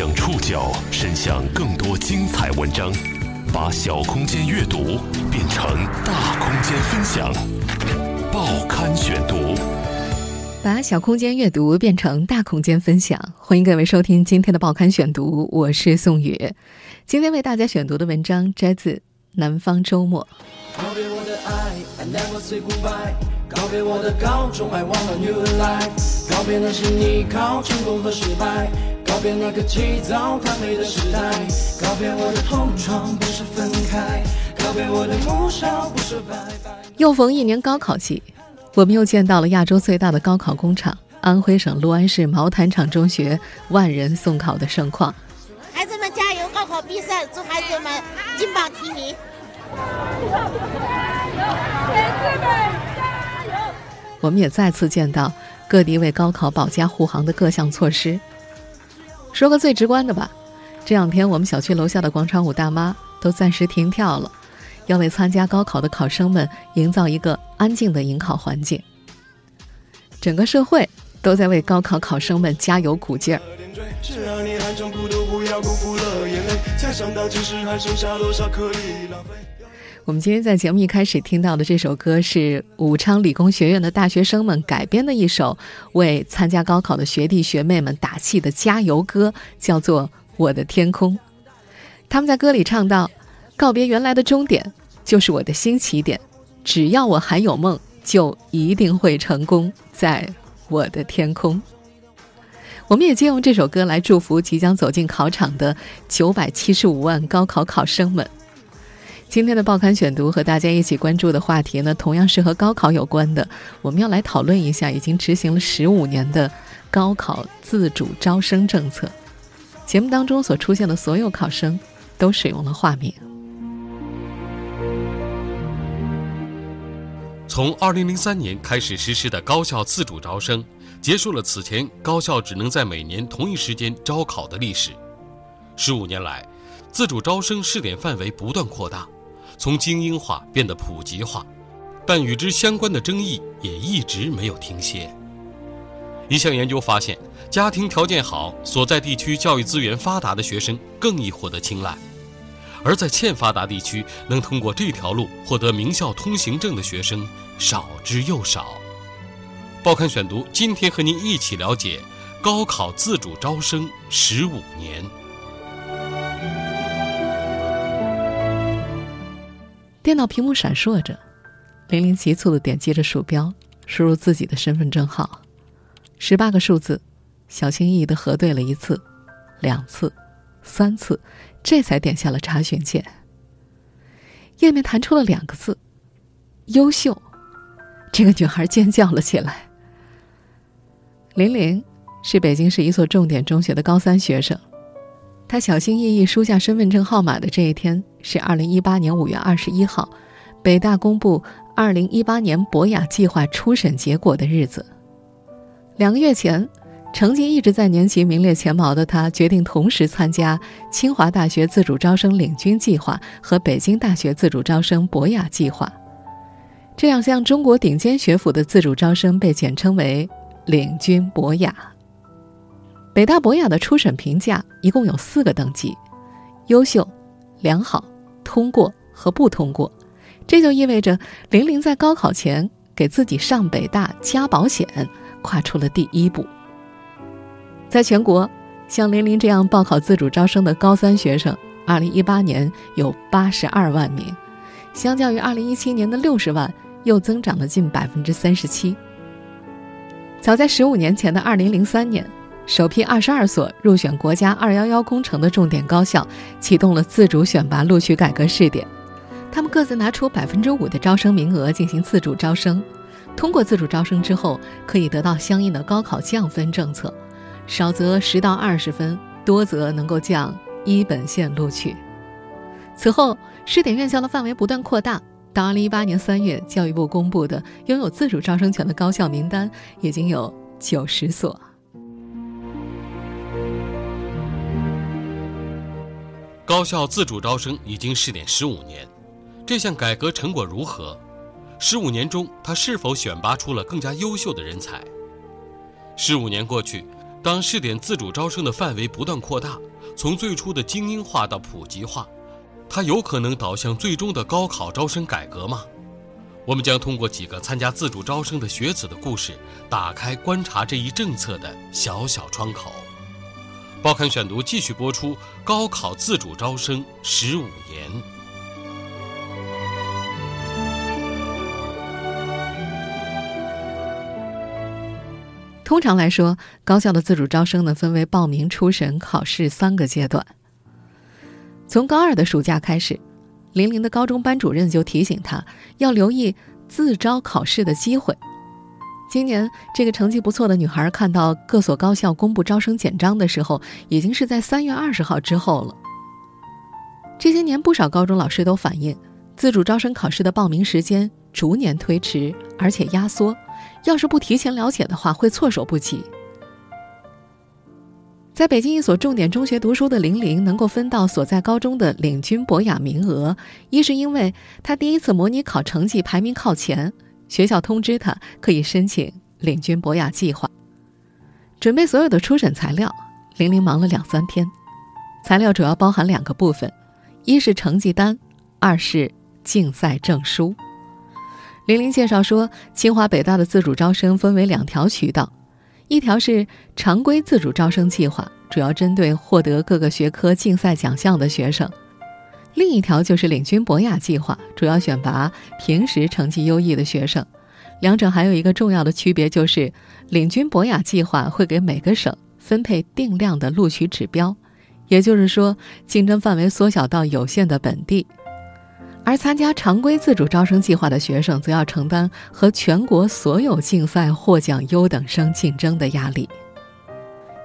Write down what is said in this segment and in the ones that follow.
将触角伸向更多精彩文章，把小空间阅读变成大空间分享。报刊选读，把小空间阅读变成大空间分享。欢迎各位收听今天的报刊选读，我是宋宇。今天为大家选读的文章摘自《南方周末》。告别我的爱，I never say goodbye。告别我的高中，I want a new life。告别那些你靠、成功和失败。告别那个起早贪黑的时代。告别我的同窗，不是分开。告别我的梦想，不是拜拜。又逢一年高考季，我们又见到了亚洲最大的高考工厂——安徽省六安市毛坦厂中学万人送考的盛况。孩子们加油！高考必胜，祝孩子们金榜题名。我们也再次见到各地为高考保驾护航的各项措施。说个最直观的吧，这两天我们小区楼下的广场舞大妈都暂时停跳了，要为参加高考的考生们营造一个安静的迎考环境。整个社会都在为高考考生们加油鼓劲儿。我们今天在节目一开始听到的这首歌是武昌理工学院的大学生们改编的一首为参加高考的学弟学妹们打气的加油歌，叫做《我的天空》。他们在歌里唱到：“告别原来的终点，就是我的新起点。只要我还有梦，就一定会成功。在我的天空。”我们也借用这首歌来祝福即将走进考场的九百七十五万高考考生们。今天的报刊选读和大家一起关注的话题呢，同样是和高考有关的。我们要来讨论一下已经执行了十五年的高考自主招生政策。节目当中所出现的所有考生都使用了化名。从二零零三年开始实施的高校自主招生，结束了此前高校只能在每年同一时间招考的历史。十五年来，自主招生试点范围不断扩大，从精英化变得普及化，但与之相关的争议也一直没有停歇。一项研究发现，家庭条件好、所在地区教育资源发达的学生更易获得青睐。而在欠发达地区，能通过这条路获得名校通行证的学生少之又少。报刊选读，今天和您一起了解高考自主招生十五年。电脑屏幕闪烁着，玲玲急促的点击着鼠标，输入自己的身份证号，十八个数字，小心翼翼的核对了一次、两次、三次。这才点下了查询键。页面弹出了两个字：“优秀。”这个女孩尖叫了起来。玲玲是北京市一所重点中学的高三学生，他小心翼翼输下身份证号码的这一天是二零一八年五月二十一号，北大公布二零一八年博雅计划初审结果的日子。两个月前。成绩一直在年级名列前茅的他，决定同时参加清华大学自主招生领军计划和北京大学自主招生博雅计划。这两项中国顶尖学府的自主招生被简称为“领军博雅”。北大博雅的初审评价一共有四个等级：优秀、良好、通过和不通过。这就意味着玲玲在高考前给自己上北大加保险，跨出了第一步。在全国，像玲玲这样报考自主招生的高三学生，二零一八年有八十二万名，相较于二零一七年的六十万，又增长了近百分之三十七。早在十五年前的二零零三年，首批二十二所入选国家“二幺幺”工程的重点高校启动了自主选拔录取改革试点，他们各自拿出百分之五的招生名额进行自主招生，通过自主招生之后，可以得到相应的高考降分政策。少则十到二十分，多则能够降一本线录取。此后，试点院校的范围不断扩大，到二零一八年三月，教育部公布的拥有自主招生权的高校名单已经有九十所。高校自主招生已经试点十五年，这项改革成果如何？十五年中，它是否选拔出了更加优秀的人才？十五年过去。当试点自主招生的范围不断扩大，从最初的精英化到普及化，它有可能导向最终的高考招生改革吗？我们将通过几个参加自主招生的学子的故事，打开观察这一政策的小小窗口。报刊选读继续播出：高考自主招生十五年。通常来说，高校的自主招生呢，分为报名、初审、考试三个阶段。从高二的暑假开始，玲玲的高中班主任就提醒她要留意自招考试的机会。今年这个成绩不错的女孩看到各所高校公布招生简章的时候，已经是在三月二十号之后了。这些年，不少高中老师都反映，自主招生考试的报名时间逐年推迟，而且压缩。要是不提前了解的话，会措手不及。在北京一所重点中学读书的玲玲，能够分到所在高中的领军博雅名额，一是因为她第一次模拟考成绩排名靠前，学校通知他可以申请领军博雅计划。准备所有的初审材料，玲玲忙了两三天。材料主要包含两个部分：一是成绩单，二是竞赛证书。玲玲介绍说，清华北大的自主招生分为两条渠道，一条是常规自主招生计划，主要针对获得各个学科竞赛奖项的学生；另一条就是领军博雅计划，主要选拔平时成绩优异的学生。两者还有一个重要的区别，就是领军博雅计划会给每个省分配定量的录取指标，也就是说，竞争范围缩小到有限的本地。而参加常规自主招生计划的学生，则要承担和全国所有竞赛获奖优等生竞争的压力。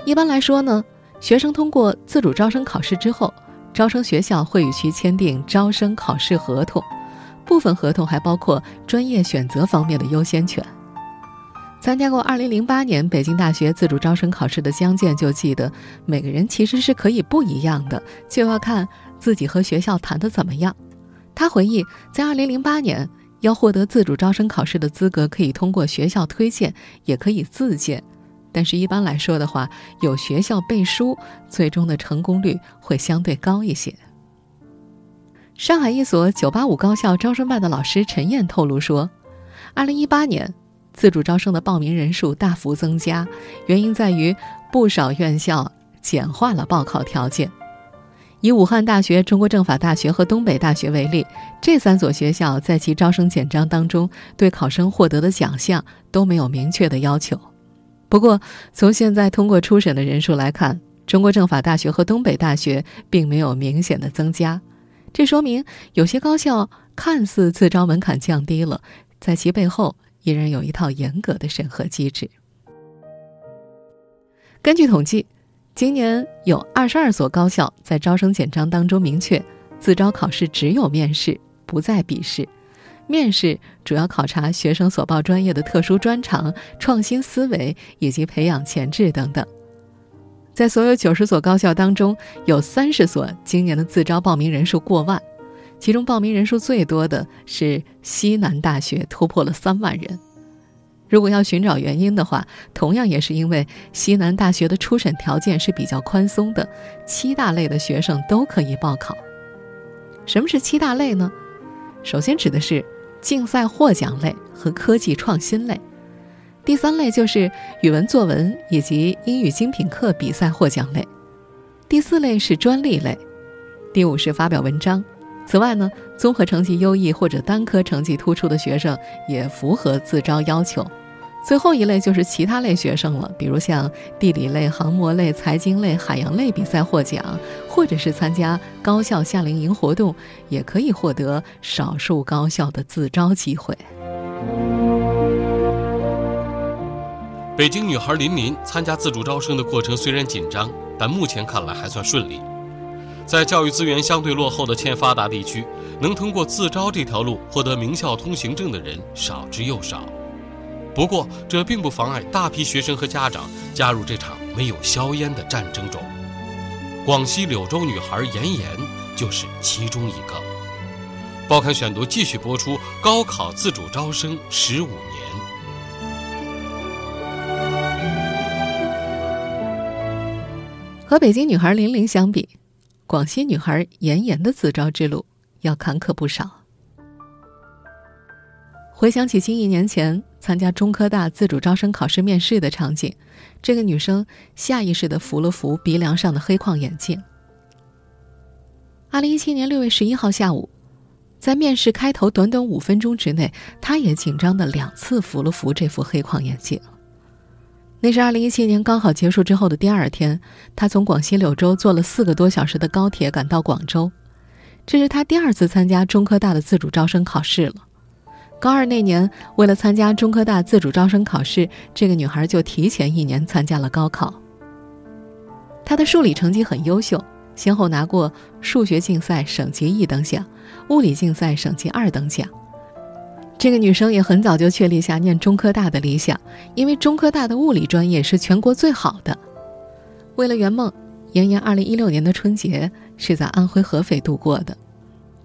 一般来说呢，学生通过自主招生考试之后，招生学校会与其签订招生考试合同，部分合同还包括专业选择方面的优先权。参加过2008年北京大学自主招生考试的江建就记得，每个人其实是可以不一样的，就要看自己和学校谈的怎么样。他回忆，在2008年，要获得自主招生考试的资格，可以通过学校推荐，也可以自荐。但是，一般来说的话，有学校背书，最终的成功率会相对高一些。上海一所985高校招生办的老师陈燕透露说，2018年自主招生的报名人数大幅增加，原因在于不少院校简化了报考条件。以武汉大学、中国政法大学和东北大学为例，这三所学校在其招生简章当中对考生获得的奖项都没有明确的要求。不过，从现在通过初审的人数来看，中国政法大学和东北大学并没有明显的增加，这说明有些高校看似自招门槛降低了，在其背后依然有一套严格的审核机制。根据统计。今年有二十二所高校在招生简章当中明确，自招考试只有面试，不再笔试。面试主要考察学生所报专业的特殊专长、创新思维以及培养潜质等等。在所有九十所高校当中，有三十所今年的自招报名人数过万，其中报名人数最多的是西南大学，突破了三万人。如果要寻找原因的话，同样也是因为西南大学的初审条件是比较宽松的，七大类的学生都可以报考。什么是七大类呢？首先指的是竞赛获奖类和科技创新类，第三类就是语文作文以及英语精品课比赛获奖类，第四类是专利类，第五是发表文章。此外呢，综合成绩优异或者单科成绩突出的学生也符合自招要求。最后一类就是其他类学生了，比如像地理类、航模类、财经类、海洋类比赛获奖，或者是参加高校夏令营活动，也可以获得少数高校的自招机会。北京女孩林林参加自主招生的过程虽然紧张，但目前看来还算顺利。在教育资源相对落后的欠发达地区，能通过自招这条路获得名校通行证的人少之又少。不过，这并不妨碍大批学生和家长加入这场没有硝烟的战争中。广西柳州女孩妍妍就是其中一个。报刊选读继续播出：高考自主招生十五年。和北京女孩玲玲相比，广西女孩妍妍的自招之路要坎坷不少。回想起近一年前参加中科大自主招生考试面试的场景，这个女生下意识地扶了扶鼻梁上的黑框眼镜。二零一七年六月十一号下午，在面试开头短短五分钟之内，她也紧张的两次扶了扶这副黑框眼镜。那是二零一七年高考结束之后的第二天，她从广西柳州坐了四个多小时的高铁赶到广州，这是她第二次参加中科大的自主招生考试了。高二那年，为了参加中科大自主招生考试，这个女孩就提前一年参加了高考。她的数理成绩很优秀，先后拿过数学竞赛省级一等奖、物理竞赛省级二等奖。这个女生也很早就确立下念中科大的理想，因为中科大的物理专业是全国最好的。为了圆梦，妍妍2016年的春节是在安徽合肥度过的。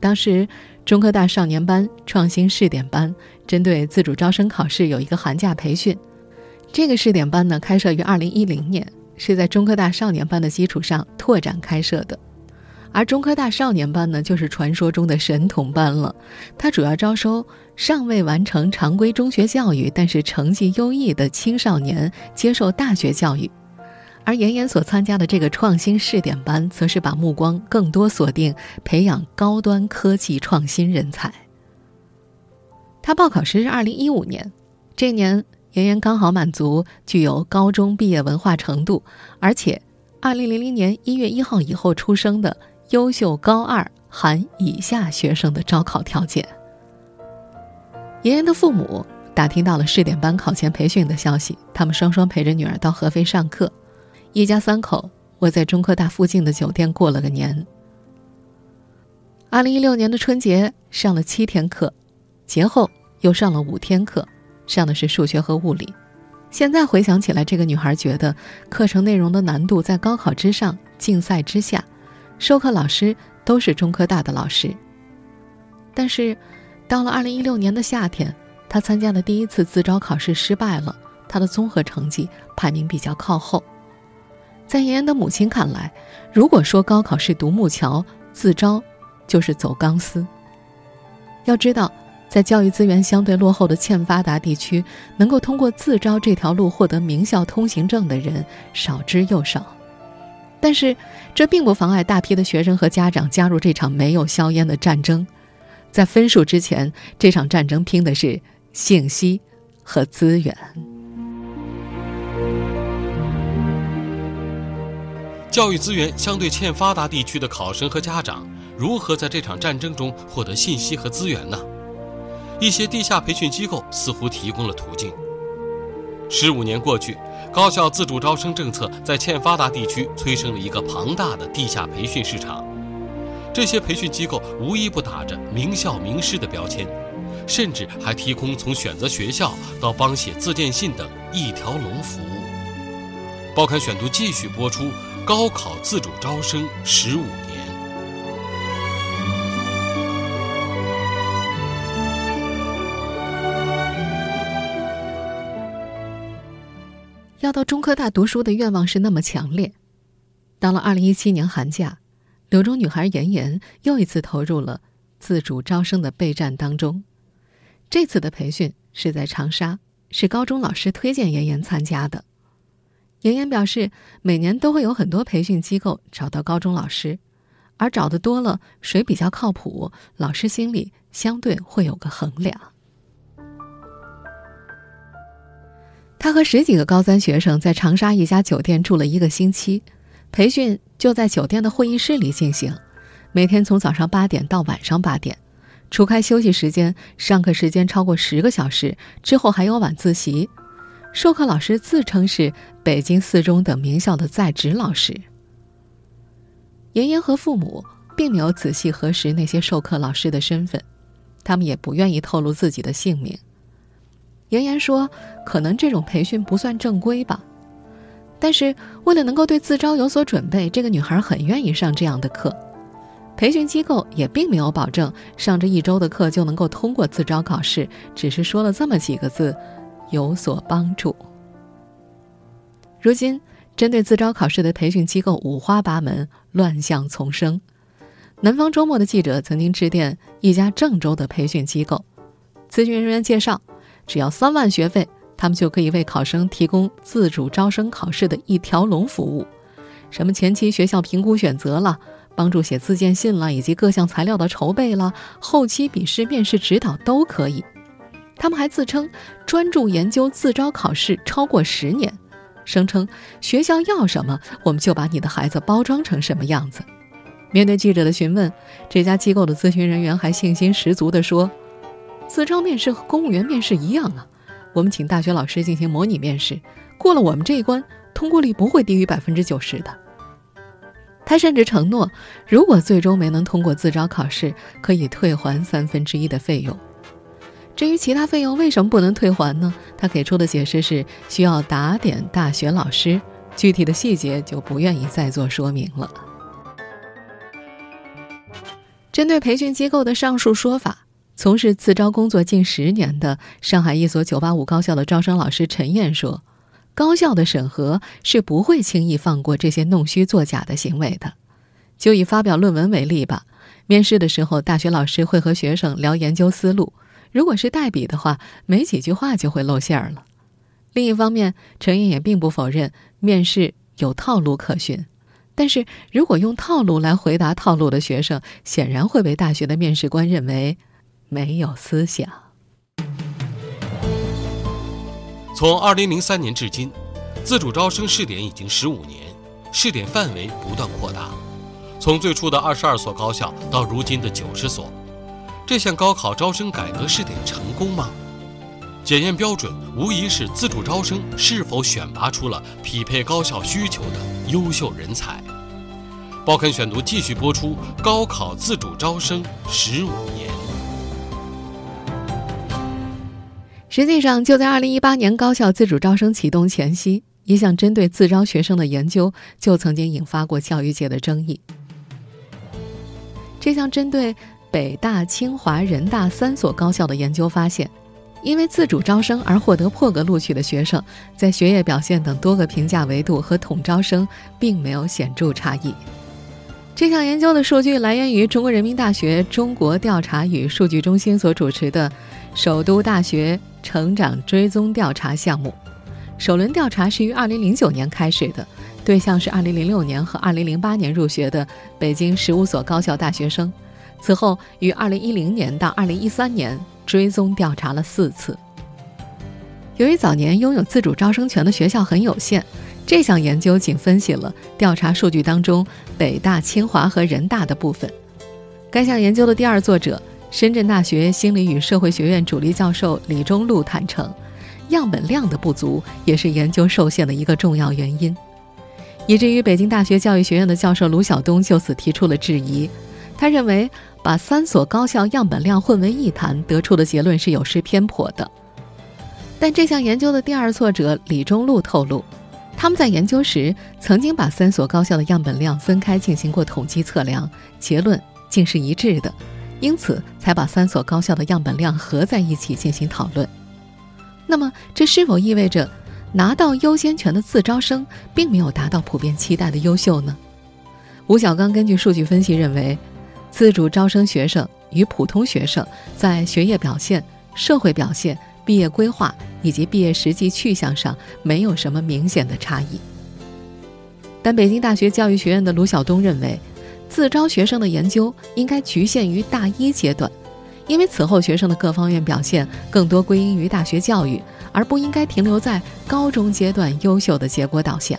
当时，中科大少年班创新试点班针对自主招生考试有一个寒假培训。这个试点班呢，开设于2010年，是在中科大少年班的基础上拓展开设的。而中科大少年班呢，就是传说中的神童班了。它主要招收尚未完成常规中学教育，但是成绩优异的青少年接受大学教育。而妍妍所参加的这个创新试点班，则是把目光更多锁定培养高端科技创新人才。他报考时是二零一五年，这年妍妍刚好满足具有高中毕业文化程度，而且二零零零年一月一号以后出生的优秀高二含以下学生的招考条件。妍妍的父母打听到了试点班考前培训的消息，他们双双陪着女儿到合肥上课。一家三口我在中科大附近的酒店过了个年。二零一六年的春节上了七天课，节后又上了五天课，上的是数学和物理。现在回想起来，这个女孩觉得课程内容的难度在高考之上，竞赛之下，授课老师都是中科大的老师。但是，到了二零一六年的夏天，她参加的第一次自招考试失败了，她的综合成绩排名比较靠后。在妍妍的母亲看来，如果说高考是独木桥，自招就是走钢丝。要知道，在教育资源相对落后的欠发达地区，能够通过自招这条路获得名校通行证的人少之又少。但是，这并不妨碍大批的学生和家长加入这场没有硝烟的战争。在分数之前，这场战争拼的是信息和资源。教育资源相对欠发达地区的考生和家长，如何在这场战争中获得信息和资源呢？一些地下培训机构似乎提供了途径。十五年过去，高校自主招生政策在欠发达地区催生了一个庞大的地下培训市场。这些培训机构无一不打着名校名师的标签，甚至还提供从选择学校到帮写自荐信等一条龙服务。报刊选读继续播出。高考自主招生十五年，要到中科大读书的愿望是那么强烈。到了二零一七年寒假，柳州女孩妍妍又一次投入了自主招生的备战当中。这次的培训是在长沙，是高中老师推荐妍妍参加的。妍妍表示，每年都会有很多培训机构找到高中老师，而找的多了，谁比较靠谱，老师心里相对会有个衡量。他和十几个高三学生在长沙一家酒店住了一个星期，培训就在酒店的会议室里进行，每天从早上八点到晚上八点，除开休息时间，上课时间超过十个小时，之后还有晚自习。授课老师自称是北京四中等名校的在职老师。妍妍和父母并没有仔细核实那些授课老师的身份，他们也不愿意透露自己的姓名。妍妍说：“可能这种培训不算正规吧，但是为了能够对自招有所准备，这个女孩很愿意上这样的课。培训机构也并没有保证上这一周的课就能够通过自招考试，只是说了这么几个字。”有所帮助。如今，针对自招考试的培训机构五花八门，乱象丛生。南方周末的记者曾经致电一家郑州的培训机构，咨询人员介绍，只要三万学费，他们就可以为考生提供自主招生考试的一条龙服务，什么前期学校评估选择了，帮助写自荐信了，以及各项材料的筹备了，后期笔试、面试指导都可以。他们还自称专注研究自招考试超过十年，声称学校要什么，我们就把你的孩子包装成什么样子。面对记者的询问，这家机构的咨询人员还信心十足地说：“自招面试和公务员面试一样啊，我们请大学老师进行模拟面试，过了我们这一关，通过率不会低于百分之九十的。”他甚至承诺，如果最终没能通过自招考试，可以退还三分之一的费用。至于其他费用为什么不能退还呢？他给出的解释是需要打点大学老师，具体的细节就不愿意再做说明了。针对培训机构的上述说法，从事自招工作近十年的上海一所985高校的招生老师陈燕说：“高校的审核是不会轻易放过这些弄虚作假的行为的。就以发表论文为例吧，面试的时候，大学老师会和学生聊研究思路，如果是代笔的话，没几句话就会露馅儿了。另一方面，陈燕也并不否认面试有套路可循。”但是如果用套路来回答套路的学生，显然会被大学的面试官认为没有思想。从二零零三年至今，自主招生试点已经十五年，试点范围不断扩大，从最初的二十二所高校到如今的九十所。这项高考招生改革试点成功吗？检验标准无疑是自主招生是否选拔出了匹配高校需求的优秀人才。报刊选读继续播出。高考自主招生十五年，实际上就在二零一八年高校自主招生启动前夕，一项针对自招学生的研究就曾经引发过教育界的争议。这项针对北大、清华、人大三所高校的研究发现。因为自主招生而获得破格录取的学生，在学业表现等多个评价维度和统招生并没有显著差异。这项研究的数据来源于中国人民大学中国调查与数据中心所主持的首都大学成长追踪调查项目。首轮调查是于2009年开始的，对象是2006年和2008年入学的北京15所高校大学生。此后，于2010年到2013年。追踪调查了四次。由于早年拥有自主招生权的学校很有限，这项研究仅分析了调查数据当中北大、清华和人大的部分。该项研究的第二作者，深圳大学心理与社会学院主力教授李忠禄坦诚，样本量的不足也是研究受限的一个重要原因，以至于北京大学教育学院的教授卢晓东就此提出了质疑。他认为。把三所高校样本量混为一谈，得出的结论是有失偏颇的。但这项研究的第二作者李忠禄透露，他们在研究时曾经把三所高校的样本量分开进行过统计测量，结论竟是一致的，因此才把三所高校的样本量合在一起进行讨论。那么，这是否意味着拿到优先权的自招生并没有达到普遍期待的优秀呢？吴小刚根据数据分析认为。自主招生学生与普通学生在学业表现、社会表现、毕业规划以及毕业实际去向上没有什么明显的差异。但北京大学教育学院的卢晓东认为，自招学生的研究应该局限于大一阶段，因为此后学生的各方面表现更多归因于大学教育，而不应该停留在高中阶段优秀的结果导向。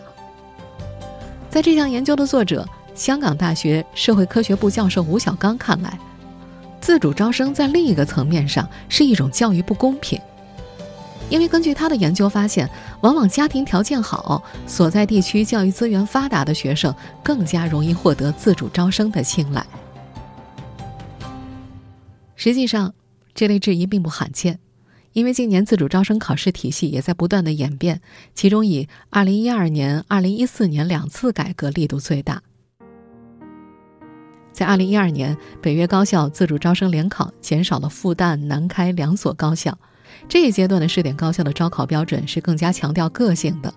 在这项研究的作者。香港大学社会科学部教授吴小刚看来，自主招生在另一个层面上是一种教育不公平，因为根据他的研究发现，往往家庭条件好、所在地区教育资源发达的学生更加容易获得自主招生的青睐。实际上，这类质疑并不罕见，因为近年自主招生考试体系也在不断的演变，其中以2012年、2014年两次改革力度最大。在二零一二年，北约高校自主招生联考减少了复旦、南开两所高校，这一阶段的试点高校的招考标准是更加强调个性的，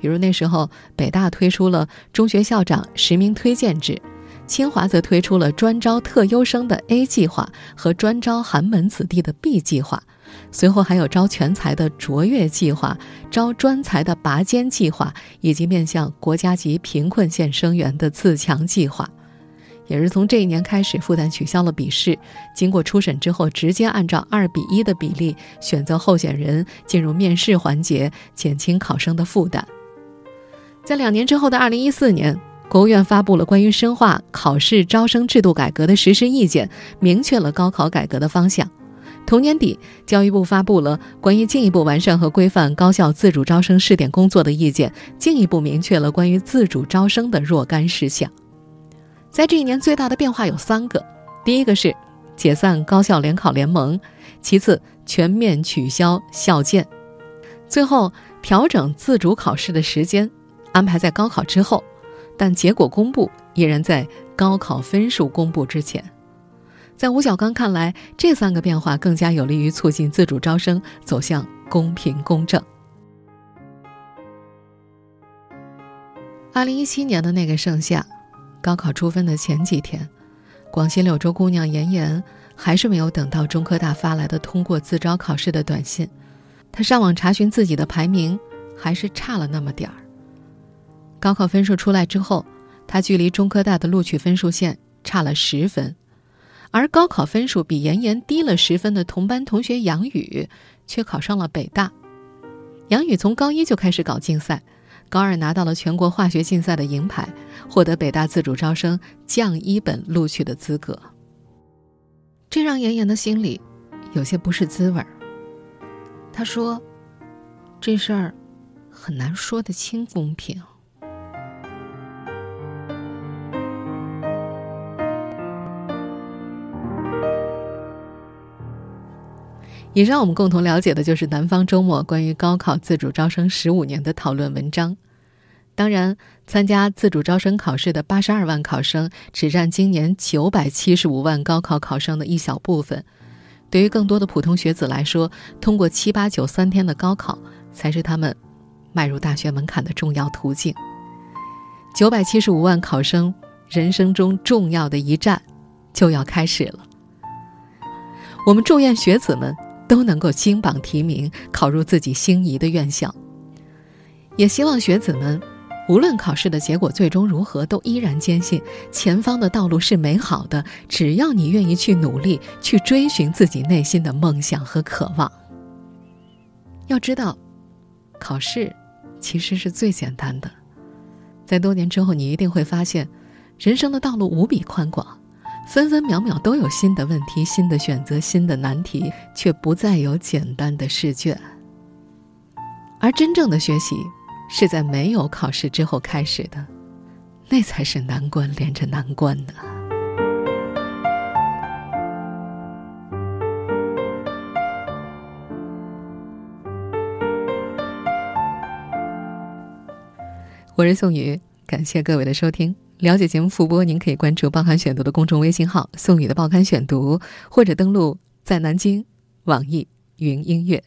比如那时候北大推出了中学校长实名推荐制，清华则推出了专招特优生的 A 计划和专招寒门子弟的 B 计划，随后还有招全才的卓越计划、招专才的拔尖计划，以及面向国家级贫困县生源的自强计划。也是从这一年开始，复旦取消了笔试，经过初审之后，直接按照二比一的比例选择候选人进入面试环节，减轻考生的负担。在两年之后的二零一四年，国务院发布了关于深化考试招生制度改革的实施意见，明确了高考改革的方向。同年底，教育部发布了关于进一步完善和规范高校自主招生试点工作的意见，进一步明确了关于自主招生的若干事项。在这一年，最大的变化有三个：第一个是解散高校联考联盟；其次，全面取消校建；最后，调整自主考试的时间，安排在高考之后，但结果公布依然在高考分数公布之前。在吴小刚看来，这三个变化更加有利于促进自主招生走向公平公正。二零一七年的那个盛夏。高考出分的前几天，广西柳州姑娘妍妍还是没有等到中科大发来的通过自招考试的短信。她上网查询自己的排名，还是差了那么点儿。高考分数出来之后，她距离中科大的录取分数线差了十分，而高考分数比妍妍低了十分的同班同学杨宇，却考上了北大。杨宇从高一就开始搞竞赛。高二拿到了全国化学竞赛的银牌，获得北大自主招生降一本录取的资格。这让妍妍的心里有些不是滋味儿。他说：“这事儿很难说得清公平。”以上我们共同了解的就是南方周末关于高考自主招生十五年的讨论文章。当然，参加自主招生考试的八十二万考生只占今年九百七十五万高考考生的一小部分。对于更多的普通学子来说，通过七八九三天的高考才是他们迈入大学门槛的重要途径。九百七十五万考生人生中重要的一站就要开始了。我们祝愿学子们。都能够金榜题名，考入自己心仪的院校。也希望学子们，无论考试的结果最终如何，都依然坚信前方的道路是美好的。只要你愿意去努力，去追寻自己内心的梦想和渴望。要知道，考试其实是最简单的。在多年之后，你一定会发现，人生的道路无比宽广。分分秒秒都有新的问题、新的选择、新的难题，却不再有简单的试卷。而真正的学习，是在没有考试之后开始的，那才是难关连着难关呢。我是宋宇，感谢各位的收听。了解节目复播，您可以关注“报刊选读”的公众微信号“宋宇的报刊选读”，或者登录在南京网易云音乐。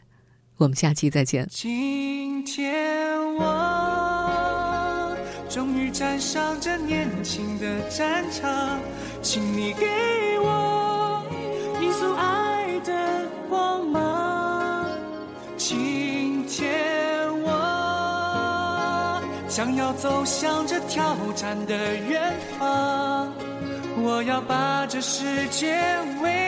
我们下期再见。今天我终于站上这年轻的战场，请你给我一束爱想要走向这挑战的远方，我要把这世界为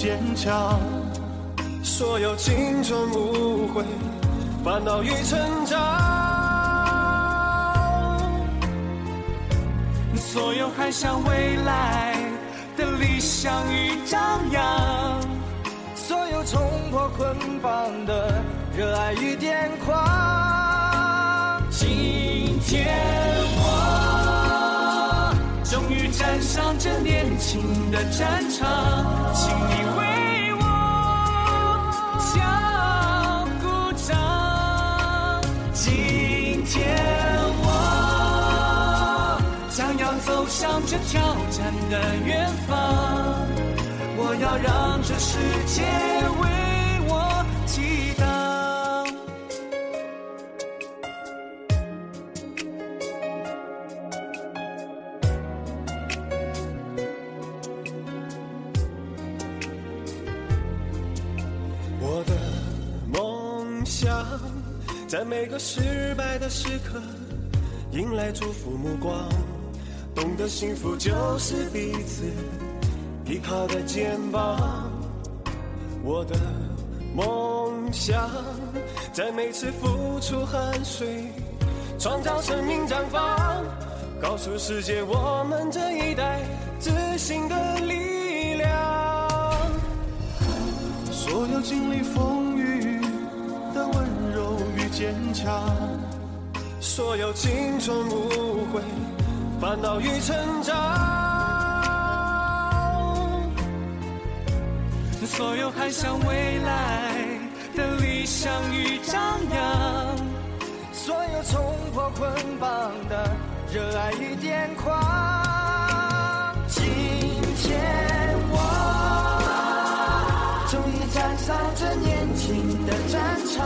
坚强，所有青春无悔、烦恼与成长，所有海向未来的理想与张扬，所有冲破捆绑的热爱与癫狂。今天我终于站上这年轻的战场，的远方，我要让这世界为我激荡。我的梦想，在每个失败的时刻，迎来祝福目光，懂得幸福就是彼此依靠的肩膀。我的梦想，在每次付出汗水，创造生命绽放，告诉世界我们这一代自信的力量。所有经历风雨的温柔与坚强，所有青春无悔、烦恼与成长。所有海向未来的理想与张扬，所有冲破捆绑的热爱与癫狂。今天我终于站上这年轻的战场，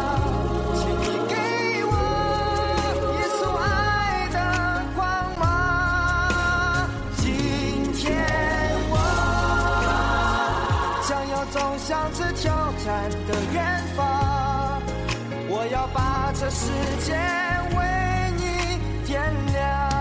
将要走向这挑战的远方，我要把这世界为你点亮。